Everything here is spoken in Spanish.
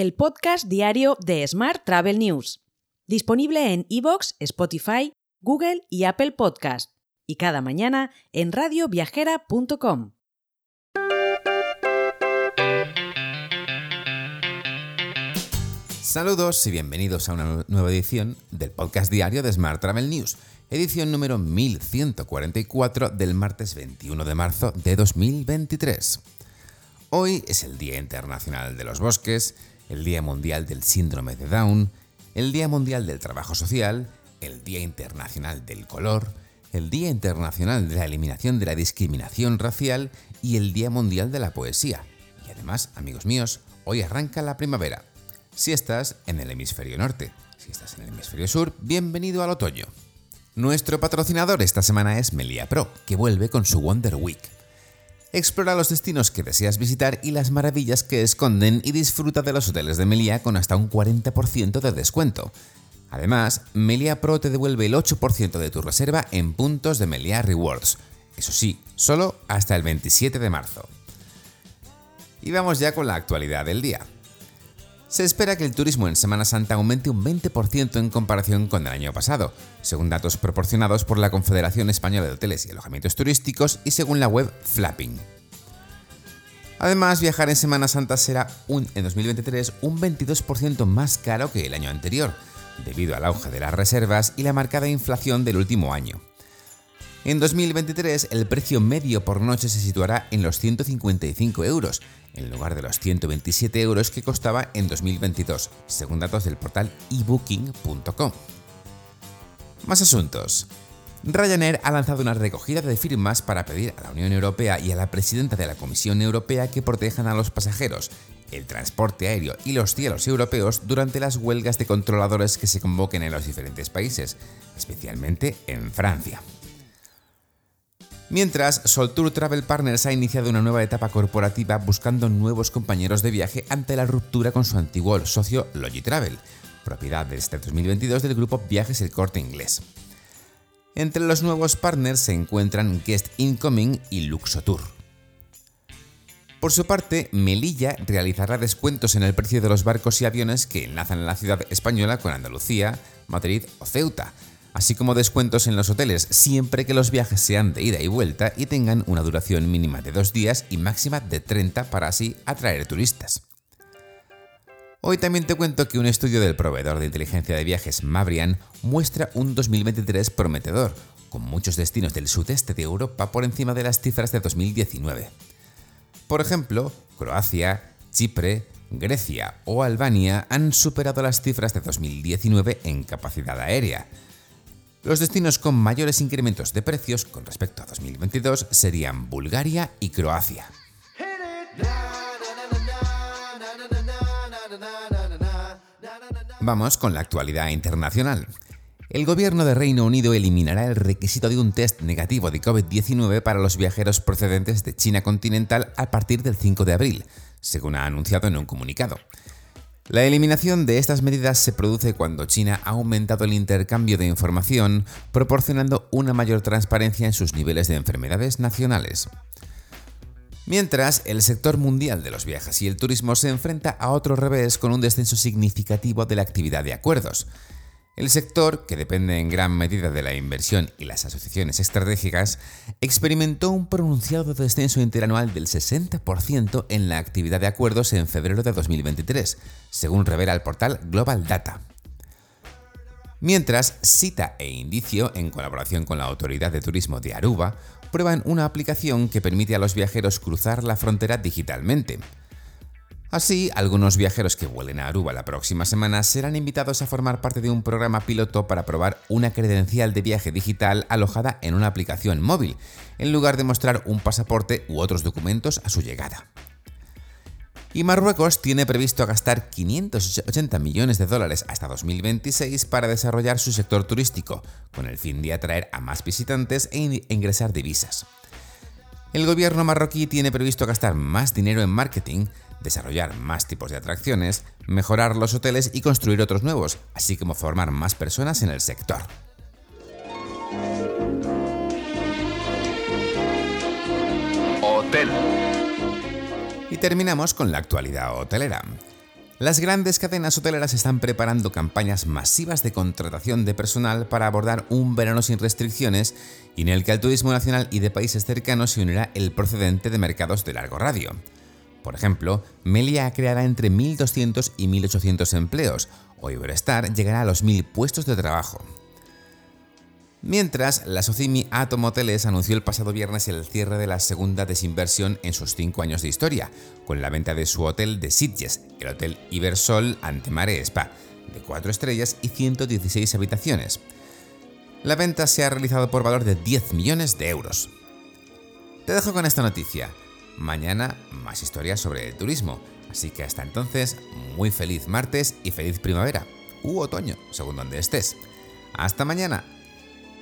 el podcast diario de Smart Travel News, disponible en iVoox, Spotify, Google y Apple Podcast, y cada mañana en radioviajera.com. Saludos y bienvenidos a una nueva edición del podcast diario de Smart Travel News, edición número 1144 del martes 21 de marzo de 2023. Hoy es el Día Internacional de los Bosques, el Día Mundial del Síndrome de Down, el Día Mundial del Trabajo Social, el Día Internacional del Color, el Día Internacional de la Eliminación de la Discriminación Racial y el Día Mundial de la Poesía. Y además, amigos míos, hoy arranca la primavera si estás en el hemisferio norte. Si estás en el hemisferio sur, bienvenido al otoño. Nuestro patrocinador esta semana es Melia Pro, que vuelve con su Wonder Week. Explora los destinos que deseas visitar y las maravillas que esconden y disfruta de los hoteles de Melia con hasta un 40% de descuento. Además, Melia Pro te devuelve el 8% de tu reserva en puntos de Melia Rewards. Eso sí, solo hasta el 27 de marzo. Y vamos ya con la actualidad del día. Se espera que el turismo en Semana Santa aumente un 20% en comparación con el año pasado, según datos proporcionados por la Confederación Española de Hoteles y Alojamientos Turísticos y según la web Flapping. Además, viajar en Semana Santa será en 2023 un 22% más caro que el año anterior, debido al auge de las reservas y la marcada inflación del último año. En 2023 el precio medio por noche se situará en los 155 euros, en lugar de los 127 euros que costaba en 2022, según datos del portal ebooking.com. Más asuntos. Ryanair ha lanzado una recogida de firmas para pedir a la Unión Europea y a la presidenta de la Comisión Europea que protejan a los pasajeros, el transporte aéreo y los cielos europeos durante las huelgas de controladores que se convoquen en los diferentes países, especialmente en Francia. Mientras, Soltour Travel Partners ha iniciado una nueva etapa corporativa buscando nuevos compañeros de viaje ante la ruptura con su antiguo socio Logitravel, propiedad desde 2022 del grupo Viajes El Corte Inglés. Entre los nuevos partners se encuentran Guest Incoming y Luxotour. Por su parte, Melilla realizará descuentos en el precio de los barcos y aviones que enlazan la ciudad española con Andalucía, Madrid o Ceuta, así como descuentos en los hoteles siempre que los viajes sean de ida y vuelta y tengan una duración mínima de dos días y máxima de 30 para así atraer turistas. Hoy también te cuento que un estudio del proveedor de inteligencia de viajes Mabrian muestra un 2023 prometedor, con muchos destinos del sudeste de Europa por encima de las cifras de 2019. Por ejemplo, Croacia, Chipre, Grecia o Albania han superado las cifras de 2019 en capacidad aérea, los destinos con mayores incrementos de precios con respecto a 2022 serían Bulgaria y Croacia. Vamos con la actualidad internacional. El gobierno de Reino Unido eliminará el requisito de un test negativo de COVID-19 para los viajeros procedentes de China continental a partir del 5 de abril, según ha anunciado en un comunicado. La eliminación de estas medidas se produce cuando China ha aumentado el intercambio de información, proporcionando una mayor transparencia en sus niveles de enfermedades nacionales. Mientras, el sector mundial de los viajes y el turismo se enfrenta a otro revés con un descenso significativo de la actividad de acuerdos. El sector, que depende en gran medida de la inversión y las asociaciones estratégicas, experimentó un pronunciado descenso interanual del 60% en la actividad de acuerdos en febrero de 2023, según revela el portal Global Data. Mientras, Cita e Indicio, en colaboración con la Autoridad de Turismo de Aruba, prueban una aplicación que permite a los viajeros cruzar la frontera digitalmente. Así, algunos viajeros que vuelen a Aruba la próxima semana serán invitados a formar parte de un programa piloto para probar una credencial de viaje digital alojada en una aplicación móvil, en lugar de mostrar un pasaporte u otros documentos a su llegada. Y Marruecos tiene previsto gastar 580 millones de dólares hasta 2026 para desarrollar su sector turístico, con el fin de atraer a más visitantes e ingresar divisas. El gobierno marroquí tiene previsto gastar más dinero en marketing, desarrollar más tipos de atracciones, mejorar los hoteles y construir otros nuevos, así como formar más personas en el sector. Hotel. Y terminamos con la actualidad hotelera. Las grandes cadenas hoteleras están preparando campañas masivas de contratación de personal para abordar un verano sin restricciones y en el que al turismo nacional y de países cercanos se unirá el procedente de mercados de largo radio. Por ejemplo, Melia creará entre 1.200 y 1.800 empleos, o Iberostar llegará a los 1.000 puestos de trabajo. Mientras, la Socimi Atom Hoteles anunció el pasado viernes el cierre de la segunda desinversión en sus cinco años de historia, con la venta de su hotel de Sitges, el Hotel Ibersol Antemare Spa, de 4 estrellas y 116 habitaciones. La venta se ha realizado por valor de 10 millones de euros. Te dejo con esta noticia. Mañana más historias sobre el turismo, así que hasta entonces, muy feliz martes y feliz primavera, u otoño, según donde estés. Hasta mañana.